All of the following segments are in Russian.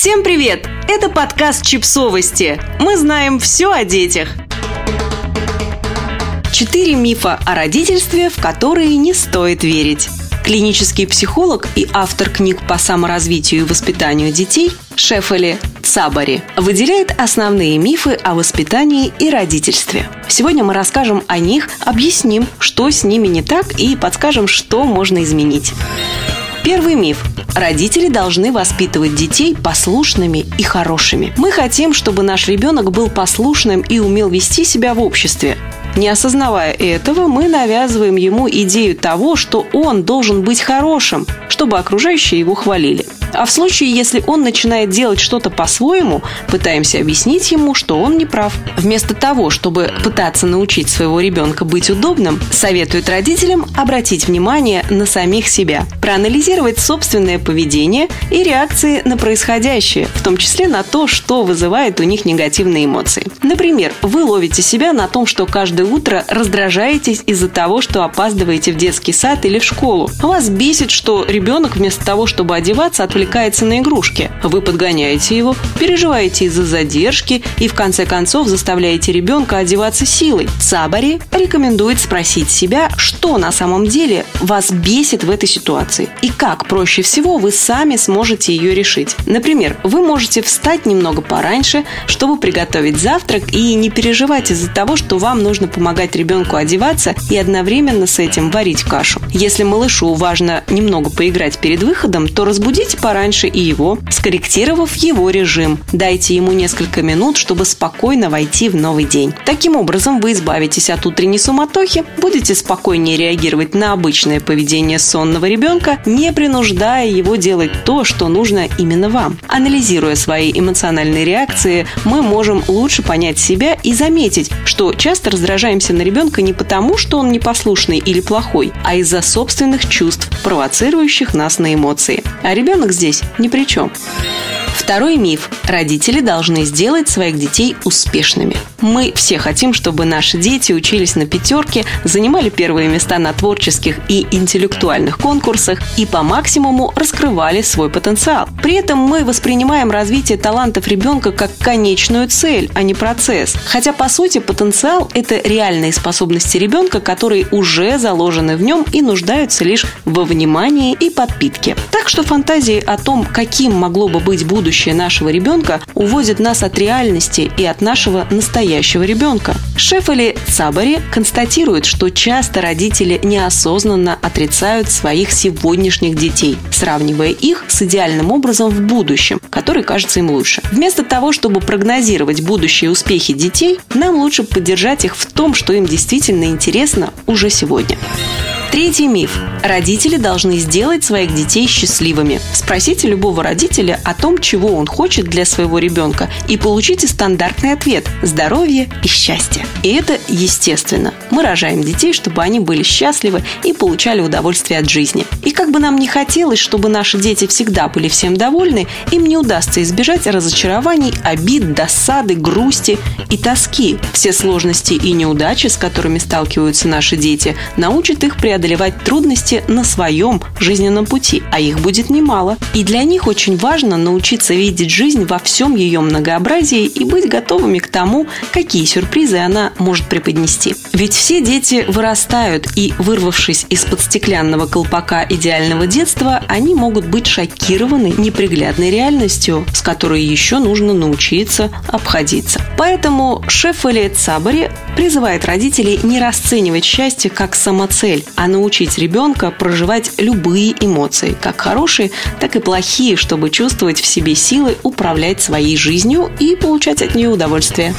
Всем привет! Это подкаст «Чипсовости». Мы знаем все о детях. Четыре мифа о родительстве, в которые не стоит верить. Клинический психолог и автор книг по саморазвитию и воспитанию детей Шефали Цабари выделяет основные мифы о воспитании и родительстве. Сегодня мы расскажем о них, объясним, что с ними не так и подскажем, что можно изменить. Первый миф. Родители должны воспитывать детей послушными и хорошими. Мы хотим, чтобы наш ребенок был послушным и умел вести себя в обществе. Не осознавая этого, мы навязываем ему идею того, что он должен быть хорошим, чтобы окружающие его хвалили. А в случае, если он начинает делать что-то по-своему, пытаемся объяснить ему, что он не прав. Вместо того, чтобы пытаться научить своего ребенка быть удобным, советуют родителям обратить внимание на самих себя, проанализировать собственное поведение и реакции на происходящее, в том числе на то, что вызывает у них негативные эмоции. Например, вы ловите себя на том, что каждое утро раздражаетесь из-за того, что опаздываете в детский сад или в школу. Вас бесит, что ребенок вместо того, чтобы одеваться, отвлекается на игрушки. Вы подгоняете его, переживаете из-за задержки и в конце концов заставляете ребенка одеваться силой. Сабари рекомендует спросить себя, что на самом деле вас бесит в этой ситуации и как проще всего вы сами сможете ее решить. Например, вы можете встать немного пораньше, чтобы приготовить завтрак и не переживать из-за того, что вам нужно помогать ребенку одеваться и одновременно с этим варить кашу. Если малышу важно немного поиграть перед выходом, то разбудите пораньше и его, скорректировав его режим. Дайте ему несколько минут, чтобы спокойно войти в новый день. Таким образом, вы избавитесь от утренней суматохи, будете спокойнее реагировать на обычное поведение сонного ребенка, не принуждая его делать то, что нужно именно вам. Анализируя свои эмоциональные реакции, мы можем лучше понять себя и заметить, что часто раздражаемся на ребенка не потому, что он непослушный или плохой, а из-за собственных чувств, провоцирующих нас на эмоции. А ребенок здесь ни при чем. Второй миф. Родители должны сделать своих детей успешными. Мы все хотим, чтобы наши дети учились на пятерке, занимали первые места на творческих и интеллектуальных конкурсах и по максимуму раскрывали свой потенциал. При этом мы воспринимаем развитие талантов ребенка как конечную цель, а не процесс. Хотя, по сути, потенциал – это реальные способности ребенка, которые уже заложены в нем и нуждаются лишь во внимании и подпитке. Так что фантазии о том, каким могло бы быть будущее нашего ребенка, уводят нас от реальности и от нашего настоящего ребенка. Шефали Цабари констатирует, что часто родители неосознанно отрицают своих сегодняшних детей, сравнивая их с идеальным образом в будущем, который кажется им лучше. Вместо того, чтобы прогнозировать будущие успехи детей, нам лучше поддержать их в том, что им действительно интересно уже сегодня. Третий миф. Родители должны сделать своих детей счастливыми. Спросите любого родителя о том, чего он хочет для своего ребенка, и получите стандартный ответ – здоровье и счастье. И это естественно. Мы рожаем детей, чтобы они были счастливы и получали удовольствие от жизни. И как бы нам ни хотелось, чтобы наши дети всегда были всем довольны, им не удастся избежать разочарований, обид, досады, грусти и тоски. Все сложности и неудачи, с которыми сталкиваются наши дети, научат их преодолевать преодолевать трудности на своем жизненном пути, а их будет немало. И для них очень важно научиться видеть жизнь во всем ее многообразии и быть готовыми к тому, какие сюрпризы она может преподнести. Ведь все дети вырастают, и вырвавшись из-под стеклянного колпака идеального детства, они могут быть шокированы неприглядной реальностью, с которой еще нужно научиться обходиться. Поэтому шеф Элиет Сабари призывает родителей не расценивать счастье как самоцель, а научить ребенка проживать любые эмоции, как хорошие, так и плохие, чтобы чувствовать в себе силы управлять своей жизнью и получать от нее удовольствие.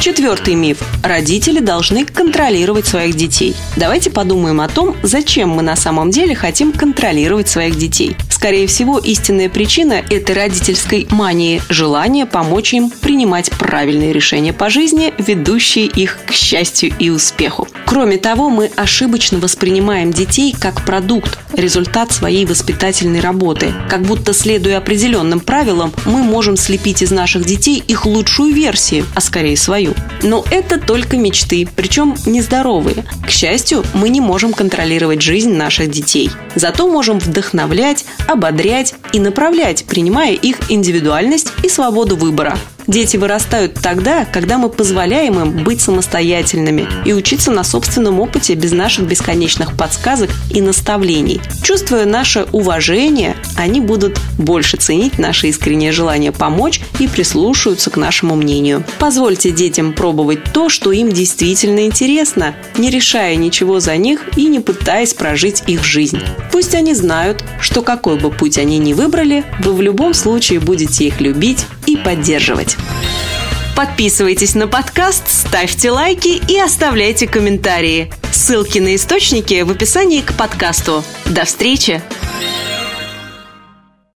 Четвертый миф. Родители должны контролировать своих детей. Давайте подумаем о том, зачем мы на самом деле хотим контролировать своих детей. Скорее всего, истинная причина этой родительской мании – желание помочь им принимать правильные решения по жизни, ведущие их к счастью и успеху. Кроме того, мы ошибочно воспринимаем детей как продукт, результат своей воспитательной работы. Как будто, следуя определенным правилам, мы можем слепить из наших детей их лучшую версию, а скорее свою. Семью. Но это только мечты, причем нездоровые. К счастью, мы не можем контролировать жизнь наших детей. Зато можем вдохновлять, ободрять и направлять, принимая их индивидуальность и свободу выбора. Дети вырастают тогда, когда мы позволяем им быть самостоятельными и учиться на собственном опыте без наших бесконечных подсказок и наставлений. Чувствуя наше уважение, они будут больше ценить наше искреннее желание помочь и прислушаются к нашему мнению. Позвольте детям пробовать то, что им действительно интересно, не решая ничего за них и не пытаясь прожить их жизнь. Пусть они знают, что какой бы путь они ни выбрали, вы в любом случае будете их любить и поддерживать. Подписывайтесь на подкаст, ставьте лайки и оставляйте комментарии. Ссылки на источники в описании к подкасту. До встречи!